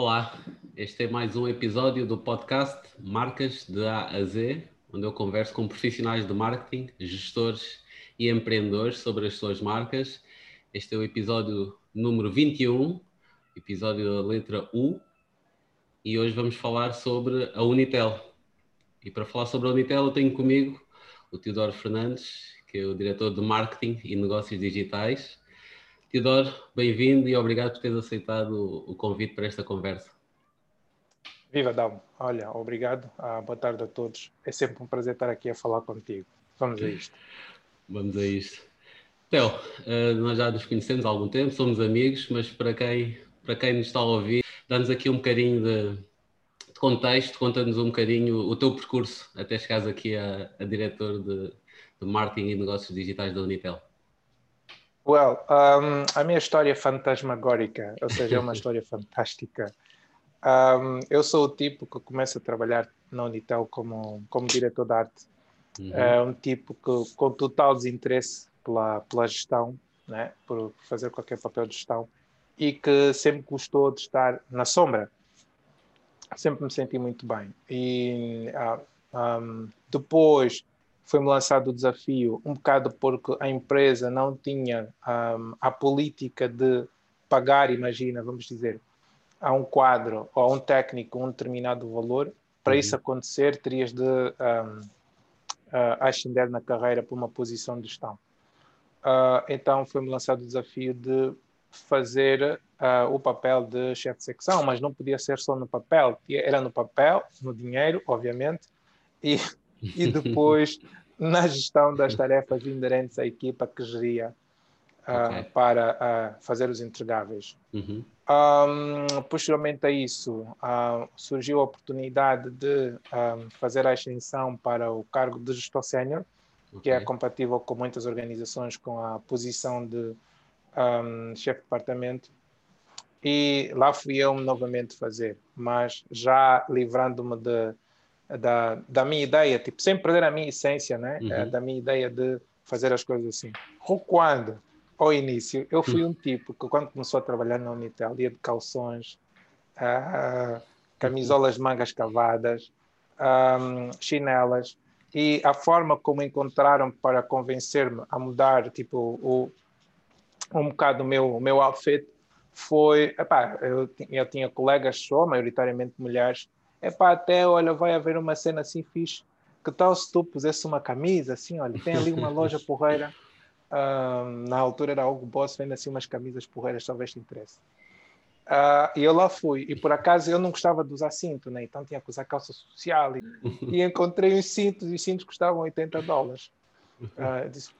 Olá, este é mais um episódio do podcast Marcas de A a Z, onde eu converso com profissionais de marketing, gestores e empreendedores sobre as suas marcas. Este é o episódio número 21, episódio da letra U, e hoje vamos falar sobre a Unitel. E para falar sobre a Unitel, eu tenho comigo o Teodoro Fernandes, que é o diretor de marketing e negócios digitais Teodoro, bem-vindo e obrigado por teres aceitado o convite para esta conversa. Viva, Dalmo. Olha, obrigado. Ah, boa tarde a todos. É sempre um prazer estar aqui a falar contigo. Vamos a isto. Vamos a isto. Theo, uh, nós já nos conhecemos há algum tempo, somos amigos, mas para quem, para quem nos está a ouvir, dá-nos aqui um bocadinho de, de contexto, conta-nos um bocadinho o teu percurso até chegares aqui a, a diretor de, de marketing e negócios digitais da Unitel. Well, um, a minha história é fantasmagórica, ou seja, é uma história fantástica. Um, eu sou o tipo que começa a trabalhar na Unitel como, como diretor de arte. Uhum. É um tipo que, com total desinteresse pela, pela gestão, né? por fazer qualquer papel de gestão, e que sempre gostou de estar na sombra. Sempre me senti muito bem. E uh, um, depois foi-me lançado o desafio, um bocado porque a empresa não tinha um, a política de pagar, imagina, vamos dizer, a um quadro ou a um técnico um determinado valor. Para uhum. isso acontecer, terias de um, uh, ascender na carreira para uma posição de gestão. Uh, então foi-me lançado o desafio de fazer uh, o papel de chefe de secção, mas não podia ser só no papel, era no papel, no dinheiro, obviamente, e e depois na gestão das tarefas inerentes à equipa que geria uh, okay. para uh, fazer os entregáveis. Uhum. Um, posteriormente a isso, uh, surgiu a oportunidade de fazer a ascensão para o cargo de gestor sénior, okay. que é compatível com muitas organizações com a posição de um, chefe de departamento. E lá fui eu novamente fazer, mas já livrando-me de da, da minha ideia, tipo, sem perder a minha essência, né? Uhum. É, da minha ideia de fazer as coisas assim. Quando, ao início, eu fui um tipo que, quando começou a trabalhar na Unitel, ia de calções, uh, camisolas de mangas cavadas, um, chinelas, e a forma como encontraram para convencer-me a mudar, tipo, o, um bocado o meu, o meu outfit foi, epá, eu, eu tinha colegas só, maioritariamente mulheres, é para até, olha, vai haver uma cena assim fixe. Que tal se tu pusesse uma camisa assim, olha, tem ali uma loja porreira. Um, na altura era algo boss, vende assim umas camisas porreiras, talvez te interesse. Uh, e eu lá fui, e por acaso eu não gostava de usar cinto, né? então tinha que usar calça social. E, e encontrei uns cintos, e os cintos custavam 80 dólares. Uh, disse,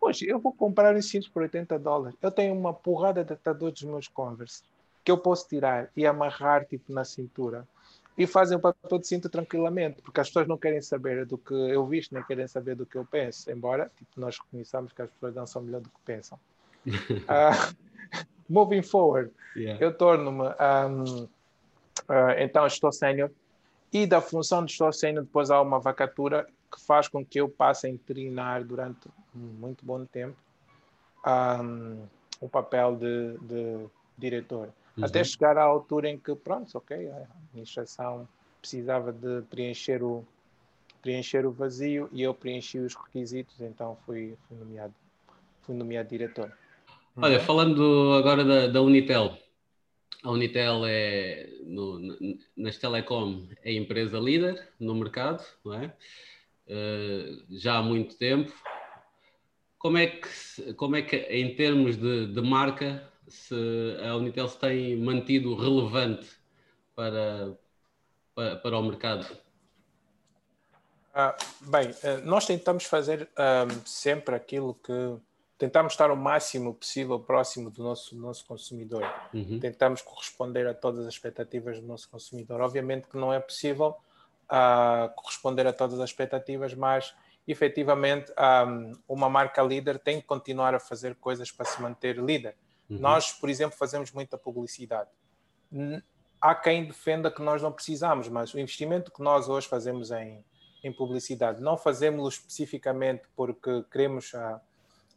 poxa, eu vou comprar uns cintos por 80 dólares. Eu tenho uma porrada de atadores dos meus Converse que eu posso tirar e amarrar tipo na cintura e fazem o papel de cinto tranquilamente, porque as pessoas não querem saber do que eu visto, nem querem saber do que eu penso, embora tipo, nós reconheçamos que as pessoas não são melhor do que pensam. uh, moving forward, yeah. eu torno-me, um, uh, ah, então estou sênior, e da função de estou sênior depois há uma vacatura que faz com que eu passe a internar durante muito bom tempo um, o papel de, de diretor. Uhum. Até chegar à altura em que, pronto, ok, a administração precisava de preencher o, preencher o vazio e eu preenchi os requisitos, então fui, fui nomeado, fui nomeado diretor. Olha, falando agora da, da Unitel, a Unitel é, no, nas telecom, é a empresa líder no mercado, não é? Uh, já há muito tempo. Como é que, como é que em termos de, de marca, se a Unitel se tem mantido relevante para, para, para o mercado? Ah, bem, eh, nós tentamos fazer um, sempre aquilo que tentamos estar o máximo possível próximo do nosso, do nosso consumidor. Uhum. Tentamos corresponder a todas as expectativas do nosso consumidor. Obviamente que não é possível uh, corresponder a todas as expectativas, mas efetivamente um, uma marca líder tem que continuar a fazer coisas para se manter líder. Uhum. Nós, por exemplo, fazemos muita publicidade. Há quem defenda que nós não precisamos, mas o investimento que nós hoje fazemos em, em publicidade, não fazemos especificamente porque queremos a,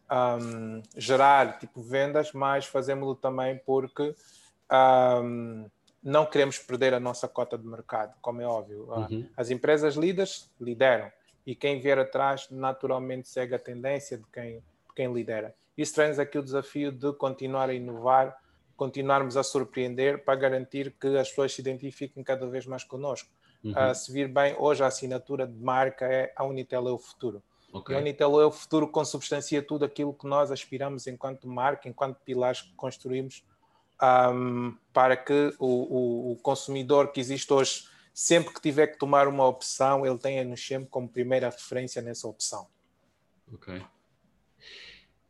ah, um, gerar tipo vendas, mas fazemos-lo também porque um, não queremos perder a nossa cota de mercado, como é óbvio. Uhum. As empresas líderes lideram e quem vier atrás naturalmente segue a tendência de quem, quem lidera. Isso traz aqui o desafio de continuar a inovar, continuarmos a surpreender para garantir que as pessoas se identifiquem cada vez mais connosco. Uhum. Uh, se vir bem, hoje a assinatura de marca é a Unitel é o futuro. Okay. E a Unitel é o futuro consubstancia tudo aquilo que nós aspiramos enquanto marca, enquanto pilares que construímos um, para que o, o, o, consumidor que existe hoje, sempre que tiver que tomar uma opção, ele tenha-nos sempre como primeira referência nessa opção. Ok.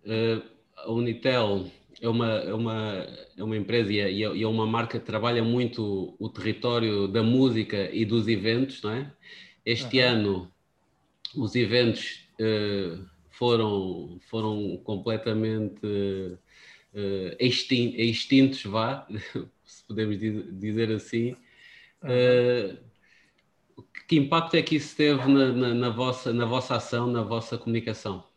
Uh, a Unitel é uma, é uma, é uma empresa e é, e é uma marca que trabalha muito o território da música e dos eventos, não é? Este uhum. ano os eventos uh, foram, foram completamente uh, extintos, vá, se podemos dizer assim. Uh, que impacto é que isso teve na, na, na, vossa, na vossa ação, na vossa comunicação?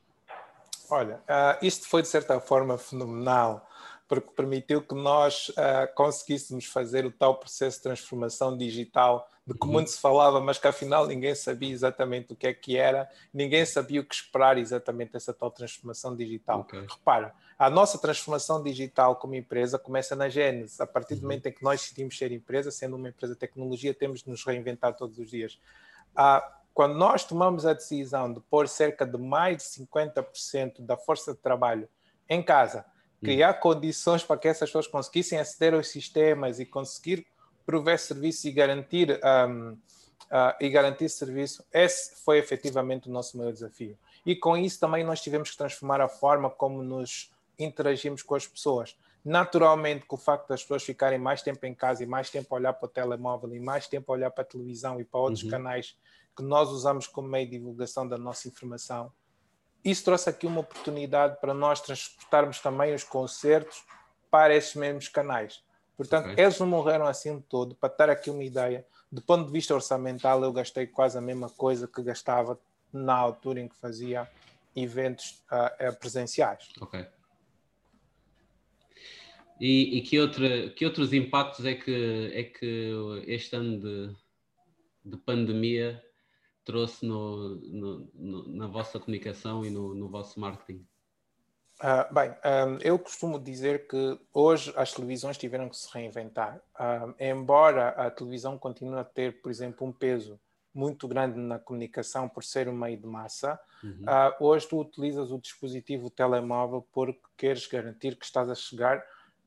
Olha, uh, isto foi de certa forma fenomenal, porque permitiu que nós uh, conseguíssemos fazer o tal processo de transformação digital de que uhum. muito se falava, mas que afinal ninguém sabia exatamente o que é que era, ninguém sabia o que esperar exatamente dessa tal transformação digital. Okay. Repara, a nossa transformação digital como empresa começa na gênese. A partir do uhum. momento em que nós decidimos ser empresa, sendo uma empresa de tecnologia, temos de nos reinventar todos os dias. Ah, quando nós tomamos a decisão de pôr cerca de mais de 50% da força de trabalho em casa, criar condições para que essas pessoas conseguissem aceder aos sistemas e conseguir prover serviço e garantir, um, uh, e garantir serviço, esse foi efetivamente o nosso maior desafio. E com isso também nós tivemos que transformar a forma como nos interagimos com as pessoas. Naturalmente, com o facto das pessoas ficarem mais tempo em casa e mais tempo a olhar para o telemóvel e mais tempo a olhar para a televisão e para outros uhum. canais que nós usamos como meio de divulgação da nossa informação. Isso trouxe aqui uma oportunidade para nós transportarmos também os concertos para esses mesmos canais. Portanto, okay. eles não morreram assim todo. Para ter aqui uma ideia, do ponto de vista orçamental, eu gastei quase a mesma coisa que gastava na altura em que fazia eventos uh, presenciais. Ok. E, e, que, outra, que outros impactos é que, é que este ano de, de pandemia trouxe no, no, no, na vossa comunicação e no, vosso marketing? Uh, bem, um, eu costumo dizer que hoje as televisões tiveram que se reinventar. Uh, embora a televisão continue a ter, por exemplo, um peso muito grande na comunicação por ser um meio de massa, uhum. uh, hoje tu utilizas o dispositivo telemóvel porque queres garantir que estás a chegar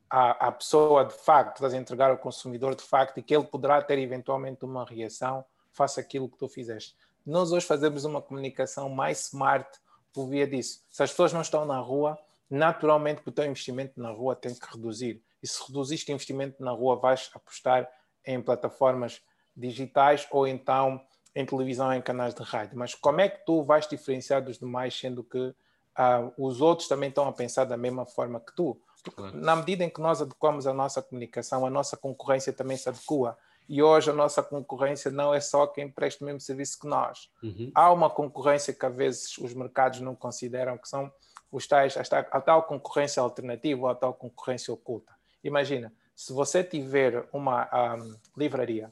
à, à pessoa de facto, estás a entregar ao consumidor de facto e que ele poderá ter eventualmente uma reação face àquilo que tu fizeste. Nós hoje fazemos uma comunicação mais smart por via disso. Se as pessoas não estão na rua, naturalmente o teu investimento na rua tem que reduzir. E se reduziste investimento na rua, vais apostar em plataformas digitais ou então em televisão, em canais de rádio. Mas como é que tu vais diferenciar dos demais, sendo que uh, os outros também estão a pensar da mesma forma que tu? Porque na medida em que nós adequamos a nossa comunicação, a nossa concorrência também se adequa. E hoje a nossa concorrência não é só quem presta o mesmo serviço que nós. Uhum. Há uma concorrência que às vezes os mercados não consideram, que são os tais, a tal concorrência alternativa ou a tal concorrência oculta. Imagina, se você tiver uma um, livraria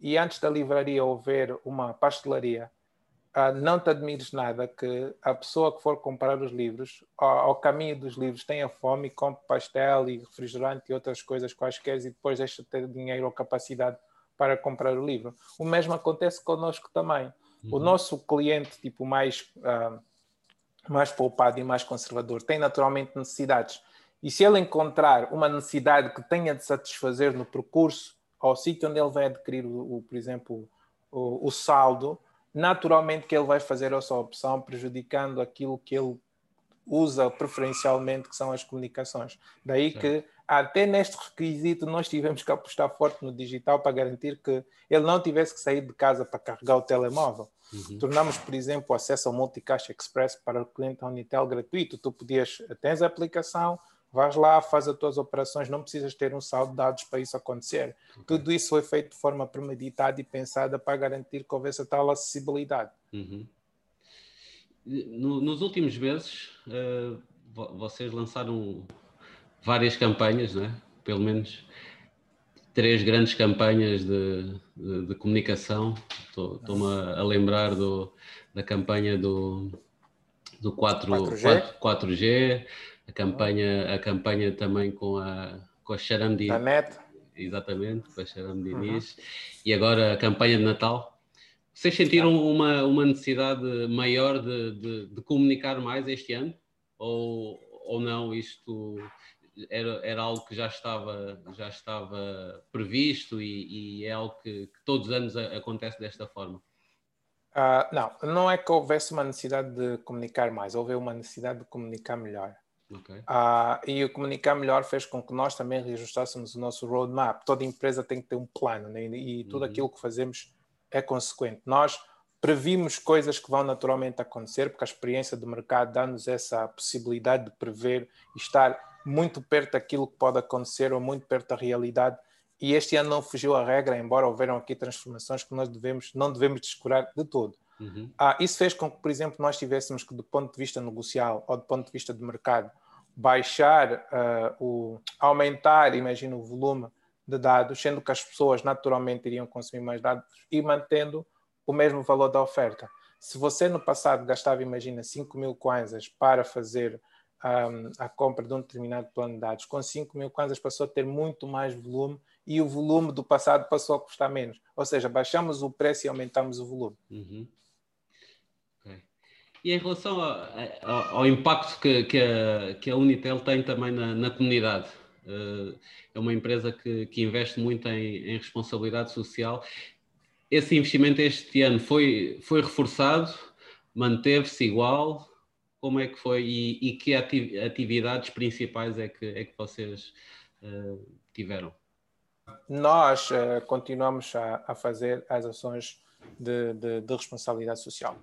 e antes da livraria houver uma pastelaria, uh, não te admires nada que a pessoa que for comprar os livros, ao, ao caminho dos livros, tenha fome e compre pastel e refrigerante e outras coisas quaisquer e depois deixa de ter dinheiro ou capacidade para comprar o livro. O mesmo acontece connosco também. Uhum. O nosso cliente, tipo, mais, uh, mais poupado e mais conservador, tem naturalmente necessidades. E se ele encontrar uma necessidade que tenha de satisfazer no percurso, ao sítio onde ele vai adquirir, o, o por exemplo, o, o, saldo, naturalmente que ele vai fazer essa opção, prejudicando aquilo que ele usa preferencialmente, que são as comunicações. Daí Sim. que até neste requisito nós tivemos que apostar forte no digital para garantir que ele não tivesse que sair de casa para carregar o telemóvel. Uhum. Tornamos, por exemplo, o acesso ao Multicaixa Express para o cliente da Unitel gratuito. Tu podias, tens a aplicação, vais lá, faz as tuas operações, não precisas ter um saldo de dados para isso acontecer. Okay. Tudo isso foi feito de forma premeditada e pensada para garantir que houvesse a tal acessibilidade. Uhum. No, nos últimos meses, uh, vocês lançaram várias campanhas, não é? pelo menos três grandes campanhas de, de, de comunicação. Estou-me a, lembrar do, da campanha do, do 4, 4G. 4, g a campanha, a campanha também com a, com a Sharam Da net. Exatamente, com a Sharam Diniz. Uhum. E agora a campanha de Natal. Vocês sentiram uma, uma necessidade maior de, de, de comunicar mais este ano? Ou, ou não? Isto era, era algo que já estava, já estava previsto e, e é algo que, que, todos os anos acontece desta forma? Uh, não, não é que houvesse uma necessidade de comunicar mais, houve uma necessidade de comunicar melhor. Okay. Uh, e o comunicar melhor fez com que nós também reajustássemos o nosso roadmap. Toda empresa tem que ter um plano né? e tudo uhum. aquilo que fazemos é consequente. Nós previmos coisas que vão naturalmente acontecer, porque a experiência do mercado dá-nos essa possibilidade de prever e estar muito perto daquilo que pode acontecer ou muito perto da realidade. E este ano não fugiu a regra, embora houveram aqui transformações que nós devemos, não devemos descurar de todo. Uhum. Ah, isso fez com que, por exemplo, nós tivéssemos que, do ponto de vista negocial ou do ponto de vista de mercado, baixar, uh, o, aumentar, imagina, o volume de dados, sendo que as pessoas naturalmente iriam consumir mais dados e mantendo o mesmo valor da oferta. Se você no passado gastava, imagina, 5 mil kwanzas para fazer um, a compra de um determinado plano de dados. Com 5 mil kwanzas passou a ter muito mais volume e o volume do passado passou a custar menos. Ou seja, baixamos o preço e aumentamos o volume. Uhum. E em relação ao, ao impacto que, que, a, que, a, Unitel tem também na, na comunidade, uh, é uma empresa que, que investe muito em, em, responsabilidade social. Esse investimento este ano foi, foi reforçado, manteve-se igual? Como é que foi e, e que atividades principais é que, é que vocês uh, tiveram? Nós uh, continuamos a, a, fazer as ações de, de, de, responsabilidade social.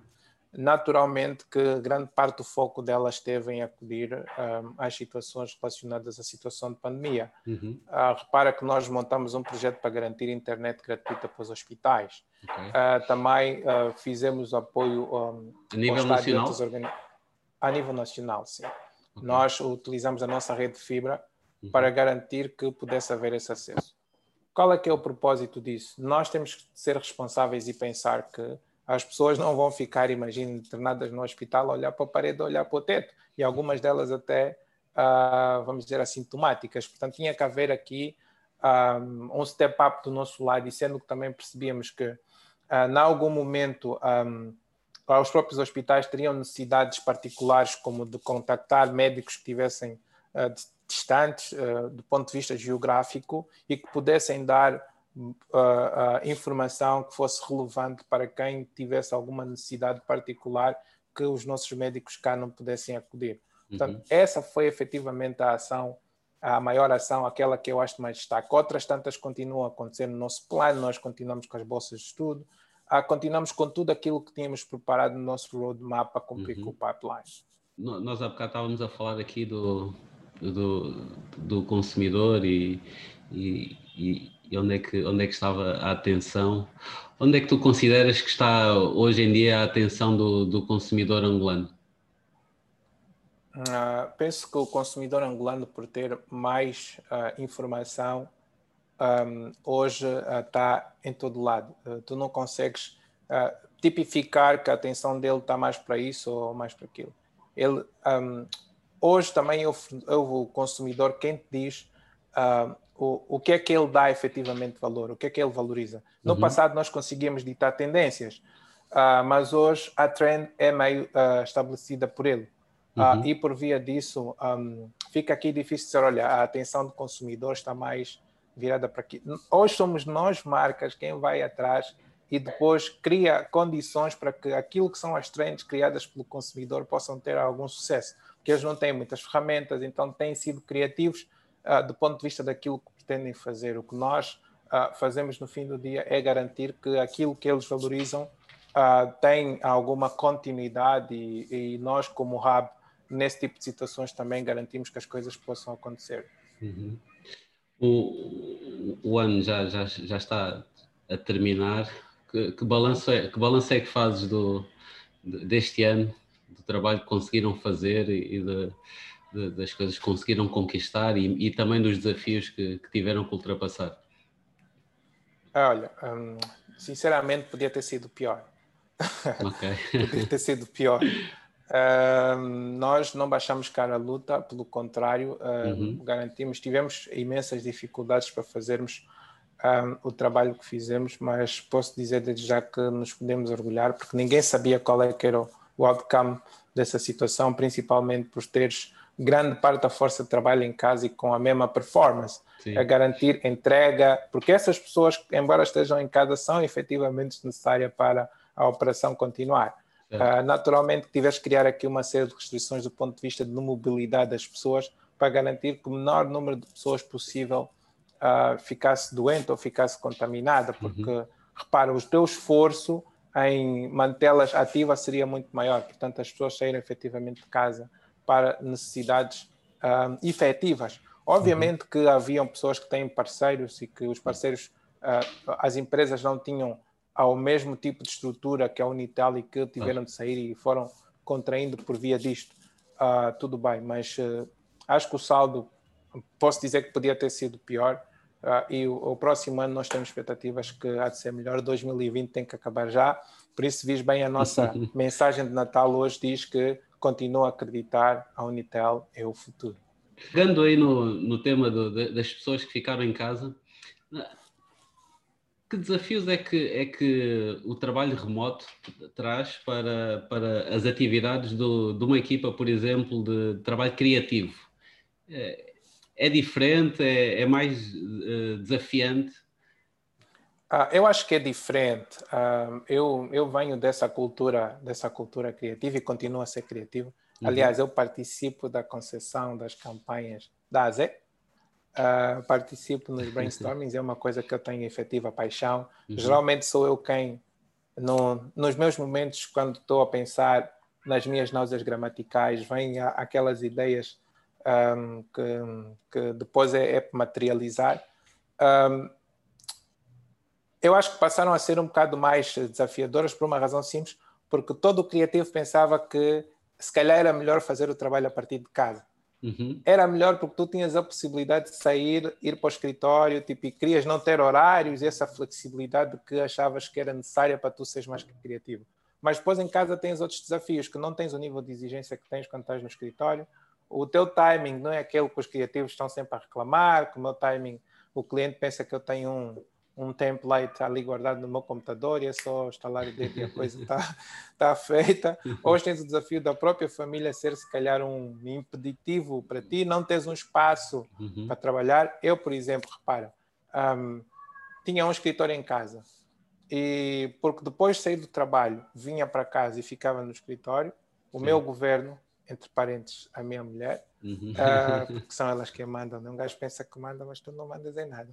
Naturalmente que grande parte do foco delas esteve em acudir um, eh, às situações relacionadas à situação de pandemia. Uhum. Uh, repara que nós montamos um projeto para garantir internet gratuita para os hospitais. Okay. Uh, também uh, fizemos apoio um, a nível nacional a nível nacional, sim. Okay. Nós utilizamos a nossa rede de fibra uhum. para garantir que pudesse haver esse acesso. Qual é que é o propósito disso? Nós temos que ser responsáveis e pensar que as pessoas não vão ficar, imagine, internadas no hospital, olhar para a parede, olhar para o teto, e algumas delas até, uh, vamos dizer, assintomáticas. Portanto, tinha que haver aqui um, ah, um step up do nosso lado, e sendo que também percebíamos que, uh, em algum momento, um, os próprios hospitais teriam necessidades particulares, como de contactar médicos que estivessem uh, distantes uh, do ponto de vista geográfico e que pudessem dar uh, informação que fosse relevante para quem tivesse alguma necessidade particular que os nossos médicos cá não pudessem acudir. Portanto, uhum. essa foi efetivamente a ação, a maior ação, aquela que eu acho mais destaque. Outras tantas continuam a acontecer no nosso plano, nós continuamos com as bolsas de estudo, ah, continuamos com tudo aquilo que tínhamos preparado no nosso roadmap para cumprir uhum. com o pipeline. Nós há bocado estávamos a falar aqui do, do, do consumidor e, e, e, onde, é que, onde é que estava a atenção. Onde é que tu consideras que está hoje em dia a atenção do, do consumidor angolano? Uh, penso que o consumidor angolano, por ter mais uh, informação, um, hoje está uh, em todo lado. Uh, tu não consegues uh, tipificar que a atenção dele está mais para isso ou mais para aquilo. Ele, um, hoje também eu, eu, o consumidor, quem te diz o, o que é que ele dá efetivamente valor, o que é que ele valoriza. No uhum. passado nós conseguíamos ditar tendências, mas hoje a trend é meio estabelecida por ele. Uhum. e por via disso, um, fica aqui difícil dizer, olha, a atenção do consumidor está mais virada para aqui. Hoje somos nós, marcas, quem vai atrás e depois cria condições para que aquilo que são as trends criadas pelo consumidor possam ter algum sucesso. Porque eles não têm muitas ferramentas, então têm sido criativos uh, do ponto de vista daquilo que pretendem fazer. O que nós uh, fazemos no fim do dia é garantir que aquilo que eles valorizam uh, tem alguma continuidade e, e, nós, como hub, nesse tipo de situações também garantimos que as coisas possam acontecer. Uhum. O, o ano já, já, já está a terminar. Que, que, balanço é, que balanço é que fazes do, deste ano, do trabalho que conseguiram fazer e de, de, das coisas que conseguiram conquistar e, e também dos desafios que, que, tiveram que ultrapassar? Olha, hum, sinceramente podia ter sido pior. Okay. podia ter sido pior. Hum, nós não baixamos cara a luta, pelo contrário, hum, uhum. garantimos, tivemos imensas dificuldades para fazermos um, o trabalho que fizemos, mas posso dizer desde já que nos podemos orgulhar, porque ninguém sabia qual é que era o outcome dessa situação, principalmente por teres grande parte da força de trabalho em casa e com a mesma performance, Sim. a garantir entrega, porque essas pessoas, embora estejam em casa, são efetivamente necessárias para a operação continuar. Uh, naturalmente, tiveste que criar aqui uma série de restrições do ponto de vista de mobilidade das pessoas para garantir que o menor número de pessoas possível uh, ficasse doente ou ficasse contaminada, porque, uhum. repara, o teu esforço em mantê-las ativas seria muito maior, portanto, as pessoas saíram efetivamente de casa para necessidades um, efetivas. Obviamente uhum. que haviam pessoas que têm parceiros e que os parceiros, uh, as empresas não tinham ao mesmo tipo de estrutura que a Unitel e que tiveram de sair e foram contraindo por via disto. Uh, tudo bem, mas uh, acho que o saldo, posso dizer que podia ter sido pior. Uh, e o, o, próximo ano nós temos expectativas que há de ser melhor. 2020 tem que acabar já. Por isso, vis bem a nossa mensagem de Natal hoje, diz que continuo a acreditar a Unitel é o futuro. Pegando aí no, no tema do, das pessoas que ficaram em casa, que desafios é que, é que o trabalho remoto traz para, para as atividades do, de uma equipa, por exemplo, de trabalho criativo? É, é diferente? É, é mais uh, desafiante? Uh, eu acho que é diferente. Uh, eu, eu venho dessa cultura, dessa cultura criativa e continuo a ser criativo. Uhum. Aliás, eu participo da concessão das campanhas da AZE. Uh, participo nos brainstormings, é uma coisa que eu tenho efetiva paixão. Uhum. Geralmente sou eu quem, no, nos meus momentos, quando estou a pensar nas minhas náuseas gramaticais, vêm aquelas ideias um, que, que, depois é, é materializar. Um, eu acho que passaram a ser um bocado mais desafiadoras por uma razão simples, porque todo o criativo pensava que se calhar era melhor fazer o trabalho a partir de casa. Uhum. Era melhor porque tu tinhas a possibilidade de sair, ir para o escritório, tipo, e querias não ter horários, essa flexibilidade que achavas que era necessária para tu seres mais criativo. Mas depois em casa tens outros desafios, que não tens o nível de exigência que tens quando estás no escritório. O teu timing não é aquele que os criativos estão sempre a reclamar, que o meu timing, o cliente pensa que eu tenho um, um template ali guardado no meu computador e é só instalar o dedo e a coisa está tá feita. Hoje tens o desafio da própria família ser, se calhar, um impeditivo para ti, não tens um espaço uhum. para trabalhar. Eu, por exemplo, repara, um, tinha um escritório em casa e porque depois de sair do trabalho vinha para casa e ficava no escritório, o Sim. meu governo entre parentes, a minha mulher, uhum. uh, porque são elas que mandam. Né? Um gajo pensa que manda, mas tu não mandas em nada.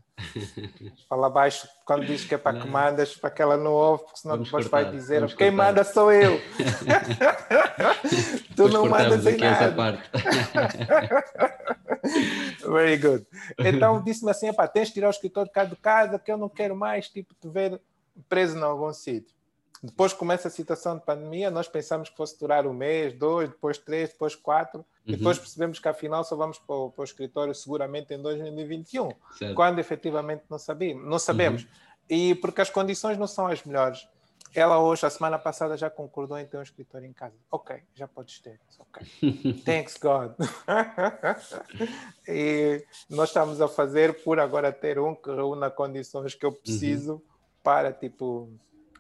Fala baixo quando diz que é para que mandas, para que ela não ouve, porque senão Vamos depois cortar. vai dizer quem cortar. manda sou eu. tu depois não mandas em nada. Very good. Então disse-me assim: tens de tirar o escritório de casa de casa, que eu não quero mais tipo, te ver preso em algum sítio. Depois começa a situação de pandemia, nós pensamos que fosse durar um mês, dois, depois três, depois quatro, uhum. depois percebemos que afinal só vamos para o, para o escritório seguramente em 2021, certo. quando efetivamente não sabemos. Não sabemos. Uhum. E porque as condições não são as melhores. Ela hoje, a semana passada, já concordou em ter um escritório em casa. Ok, já podes ter. Ok. Thanks God. e nós estamos a fazer por agora ter um que reúna condições que eu preciso uhum. para, tipo,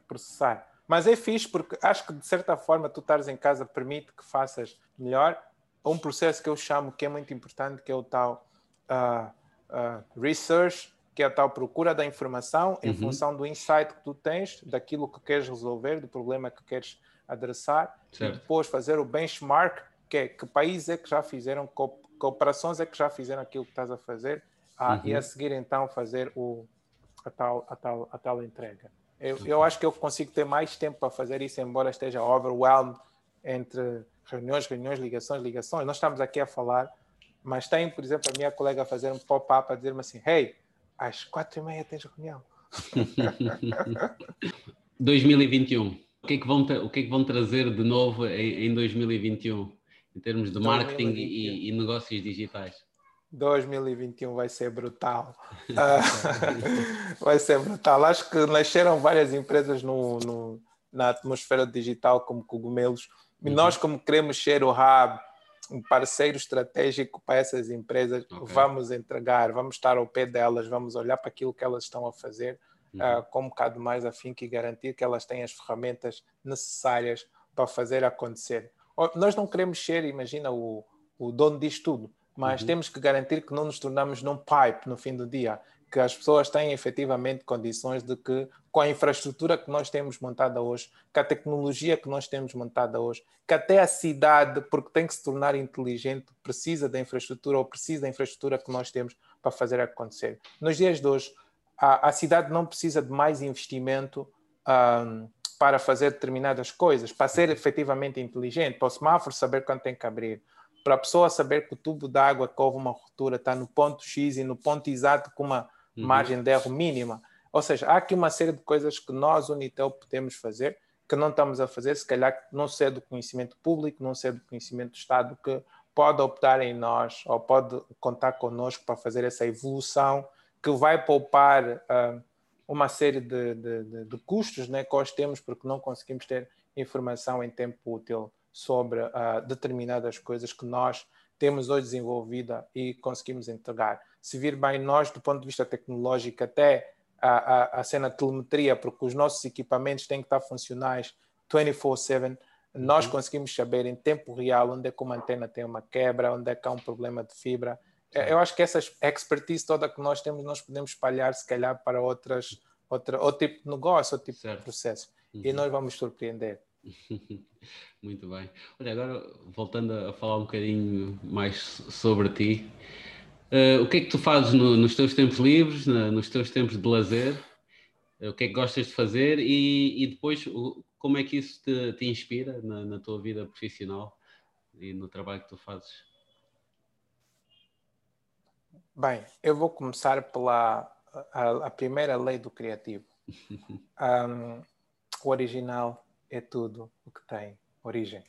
processar. Mas é fixe porque acho que de certa forma tu estares em casa permite que faças melhor um processo que eu chamo que é muito importante, que é o tal uh, uh, research, que é a tal procura da informação em uhum. função do insight que tu tens, daquilo que queres resolver, do problema que queres adressar, certo. e depois fazer o benchmark, que é que países é que já fizeram, que operações é que já fizeram aquilo que estás a fazer, ah, uhum. e a seguir então fazer o, a, tal, a, tal, a tal entrega. Eu, eu acho que eu consigo ter mais tempo para fazer isso, embora esteja overwhelmed entre reuniões, reuniões, ligações, ligações. Nós estamos aqui a falar, mas tem, por exemplo, a minha colega a fazer um pop-up a dizer-me assim: Hey, às quatro e meia tens reunião. 2021. O que, é que vão, o que é que vão trazer de novo em, em 2021, em termos de marketing e, e, negócios digitais? 2021 vai ser brutal. Uh, vai ser brutal. Acho que nasceram várias empresas no, no na atmosfera digital como cogumelos. E uhum. nós, como queremos ser o hub, um parceiro estratégico para essas empresas, okay. vamos entregar, vamos estar ao pé delas, vamos olhar para aquilo que elas estão a fazer uhum. uh, com um bocado mais afinco e garantir que elas têm as ferramentas necessárias para fazer acontecer. Nós não queremos ser, imagina, o, o dono disto tudo mas uhum. temos que garantir que não nos tornamos num pipe no fim do dia, que as pessoas têm efetivamente condições de que, com a infraestrutura que nós temos montada hoje, com a tecnologia que nós temos montada hoje, que até a cidade, porque tem que se tornar inteligente, precisa da infraestrutura ou precisa da infraestrutura que nós temos para fazer acontecer. Nos dias de hoje, a, a cidade não precisa de mais investimento um, para fazer determinadas coisas, para ser efetivamente inteligente, para o semáforo saber quando tem que abrir, para a pessoa saber que o tubo d'água que houve uma ruptura está no ponto X e no ponto exato com uma uhum. margem de erro mínima. Ou seja, há aqui uma série de coisas que nós, Unitel, podemos fazer que não estamos a fazer, se calhar não ser do conhecimento público, não ser do conhecimento do Estado, que pode optar em nós ou pode contar connosco para fazer essa evolução que vai poupar uh, uma série de, de, de, de custos né, que nós temos porque não conseguimos ter informação em tempo útil sobre uh, determinadas coisas que nós temos hoje desenvolvida e conseguimos entregar. Se vir bem, nós, do ponto de vista tecnológico, até a, a, a cena de telemetria, porque os nossos equipamentos têm que estar funcionais 24-7, nós uhum. conseguimos saber em tempo real onde é que uma antena tem uma quebra, onde é que há um problema de fibra. Eu acho que essa expertise toda que nós temos, nós podemos espalhar, se calhar, para outras, outra, outro tipo de negócio, outro tipo certo. de processo. Uhum. E nós vamos surpreender. Muito bem. Olha, agora voltando a falar um bocadinho mais sobre ti, uh, o que é que tu fazes no, nos teus tempos livres, na, nos teus tempos de lazer? Uh, o que é que gostas de fazer e, e depois o, como é que isso te, te inspira na, na, tua vida profissional e no trabalho que tu fazes? Bem, eu vou começar pela a, a primeira lei do criativo. um, o original é tudo o que tem origem.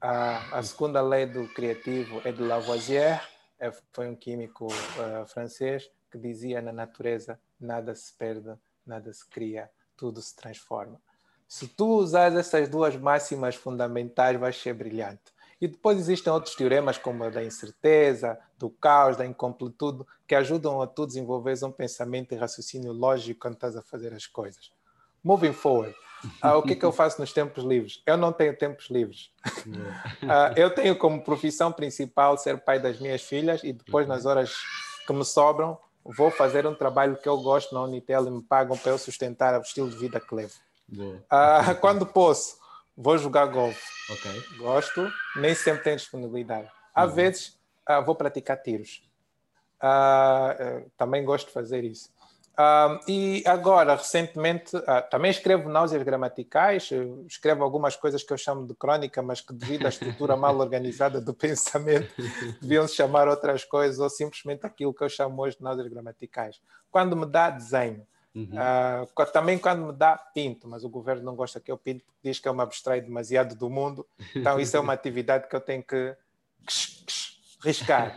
A, a segunda lei do criativo é de Lavoisier, é, foi um químico uh, francês que dizia na natureza nada se perde, nada se cria, tudo se transforma. Se tu usares essas duas máximas fundamentais, vais ser brilhante. E depois existem outros teoremas, como a da incerteza, do caos, da incompletude, que ajudam a tu desenvolveres um pensamento e raciocínio lógico quando estás a fazer as coisas. Moving forward, ah, o que é que eu faço nos tempos livres? Eu não tenho tempos livres. ah, eu tenho como profissão principal ser pai das minhas filhas e depois, nas horas que me sobram, vou fazer um trabalho que eu gosto na Unitel e me pagam para eu sustentar o estilo de vida que levo. Ah, quando posso, vou jogar golfe. Okay. Gosto, nem sempre tenho disponibilidade. Às uhum. vezes, ah, vou praticar tiros. Ah, eh, também gosto de fazer isso. Um, e agora, recentemente, uh, também escrevo náuseas gramaticais, escrevo algumas coisas que eu chamo de crônica, mas que, devido à estrutura mal organizada do pensamento, deviam se chamar outras coisas, ou simplesmente aquilo que eu chamo hoje de náuseas gramaticais. Quando me dá desenho, uhum. uh, também quando me dá pinto, mas o governo não gosta que eu pinto, porque diz que eu me abstraio demasiado do mundo, então isso é uma atividade que eu tenho que Riscar.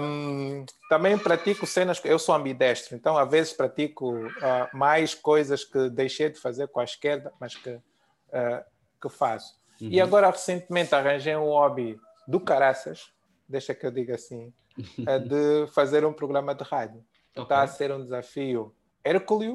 Um, também pratico cenas. Eu sou ambidestro, então às vezes pratico uh, mais coisas que deixei de fazer com a esquerda, mas que, uh, que faço. Uhum. E agora, recentemente, arranjei um hobby do caraças, deixa que eu diga assim, uh, de fazer um programa de rádio. Okay. Está a ser um desafio hercúleo,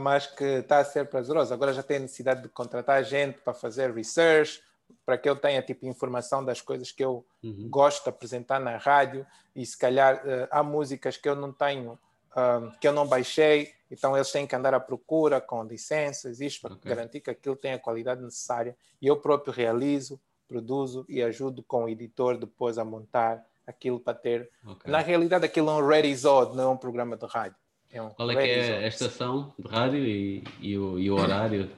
mas que está a ser prazeroso. Agora já tenho necessidade de contratar gente para fazer research para que eu tenha tipo informação das coisas que eu uhum. gosto de apresentar na rádio e se calhar uh, há músicas que eu não tenho uh, que eu não baixei então eles têm que andar à procura com licenças isto para okay. garantir que aquilo tenha a qualidade necessária e eu próprio realizo produzo e ajudo com o editor depois a montar aquilo para ter okay. na realidade aquilo é um ready não é um programa de rádio é um qual é que é a estação de rádio e, e, o, e o horário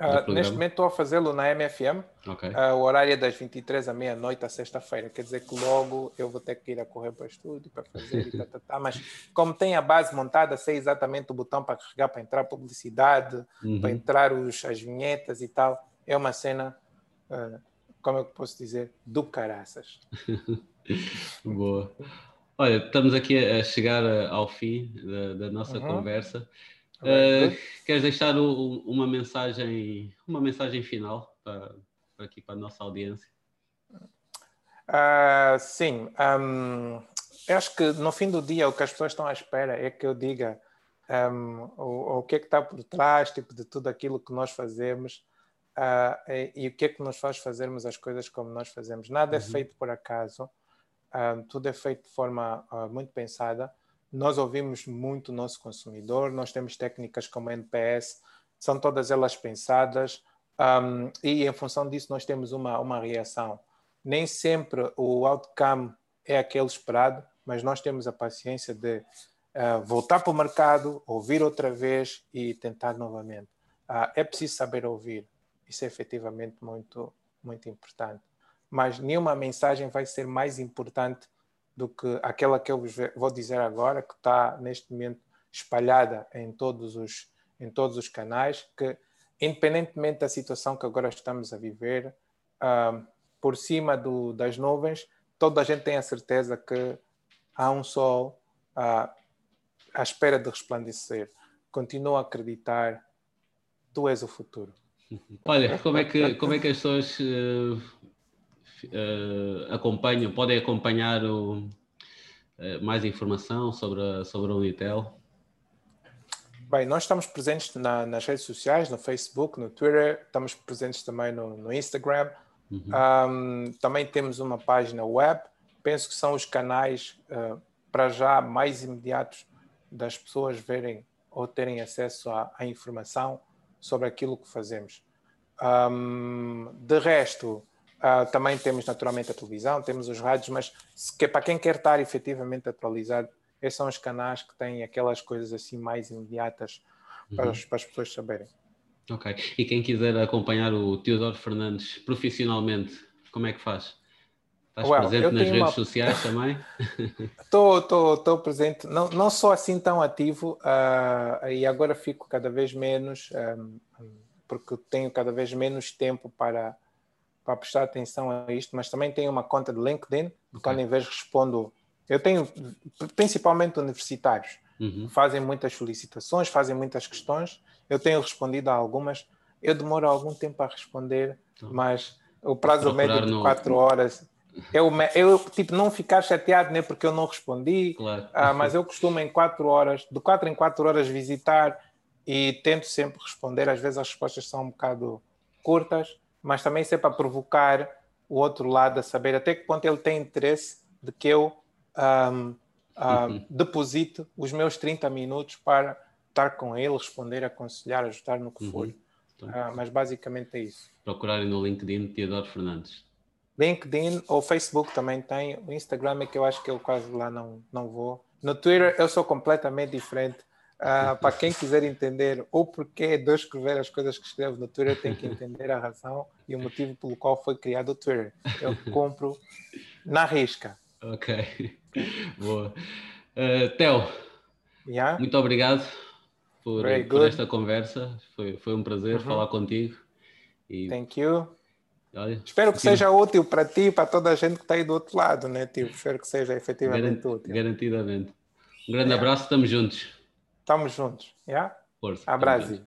Uh, neste momento estou a fazê-lo na MFM. Okay. Uh, o horário é das 23 à meia-noite à sexta-feira. Quer dizer que logo eu vou ter que ir a correr para o estúdio para fazer e tá, tá, tá. Mas como tem a base montada, sei exatamente o botão para carregar, para entrar publicidade, uhum. para entrar os, as vinhetas e tal. É uma cena uh, como eu posso dizer, do caraças. Boa. Olha, estamos aqui a chegar ao fim da, da nossa uhum. conversa. Uh, queres deixar o, uma mensagem, uma mensagem final para, para aqui para a nossa audiência? Uh, sim, um, eu acho que no fim do dia o que as pessoas estão à espera é que eu diga um, o, o que é que está por trás tipo, de tudo aquilo que nós fazemos uh, e, e, o que é que nos faz fazermos as coisas como nós fazemos. Nada é uhum. é feito por acaso, um, tudo é feito de forma muito pensada. Nós ouvimos muito o nosso consumidor, nós temos técnicas como NPS, são todas elas pensadas um, e em função disso nós temos uma, uma reação. Nem sempre o outcome é aquele esperado, mas nós temos a paciência de uh, voltar para o mercado, ouvir outra vez e tentar novamente. Uh, é preciso saber ouvir. Isso é efetivamente muito, muito importante. Mas nenhuma mensagem vai ser mais importante do que aquela que eu vou dizer agora, que está neste momento espalhada em todos os, em todos os canais, que independentemente da situação que agora estamos a viver, uh, por cima do, das nuvens, toda a gente tem a certeza que há um sol uh, à espera de resplandecer. Continua a acreditar, tu és o futuro. Olha, como é que, como é que as pessoas uh, uh, acompanham, podem acompanhar o, uh, mais informação sobre a, sobre a Unitel? Bem, nós estamos presentes na, nas redes sociais, no Facebook, no Twitter, estamos presentes também no, no Instagram. Uhum. Um, também temos uma página web. Penso que são os canais, para já, mais imediatos das pessoas verem ou terem acesso à, à informação sobre aquilo que fazemos. Um, de resto, uh, também temos naturalmente a televisão, temos os rádios, mas que, para quem quer estar efetivamente atualizado, esses são os canais que têm aquelas coisas assim mais imediatas para, uhum. as, para as pessoas saberem. Ok. E quem quiser acompanhar o Teodoro Fernandes profissionalmente, como é que faz? Estás well, presente nas redes uma... sociais também? Estou presente, não, não sou assim tão ativo uh, e agora fico cada vez menos, um, porque tenho cada vez menos tempo para, para prestar atenção a isto, mas também tenho uma conta de LinkedIn, okay. quando em vez respondo, eu tenho principalmente universitários, uhum. fazem muitas solicitações, fazem muitas questões, eu tenho respondido a algumas, eu demoro algum tempo a responder, então, mas o prazo médio de 4 no... horas eu, eu tipo, não ficar chateado né, porque eu não respondi, claro. ah, mas eu costumo em quatro horas, de quatro em quatro horas visitar e tento sempre responder. Às vezes as respostas são um bocado curtas, mas também sempre para provocar o outro lado a saber até que ponto ele tem interesse de que eu um, um, uhum. deposite os meus 30 minutos para estar com ele, responder, aconselhar, ajudar no que for. Uhum. Então, uh, mas basicamente é isso. Procurarem no LinkedIn Teodoro Fernandes. LinkedIn ou Facebook também tem. O Instagram é que eu acho que eu quase lá não, não vou. No Twitter eu sou completamente diferente. Uh, para quem quiser entender o porquê de eu escrever as coisas que escrevo no Twitter, tem que entender a razão e o motivo pelo qual foi criado o Twitter. Eu compro na risca. Ok, boa. Uh, Theo, yeah? muito obrigado por, por, esta conversa. Foi, foi um prazer uh -huh. falar contigo. E... Thank you. Olha, Espero que seja útil para ti e para toda a gente que está aí do outro lado, né? Tipo, espero que seja efetivamente Garant, útil. Garantidamente. Um grande yeah. abraço, estamos juntos. Estamos juntos, yeah? Força. Abraço.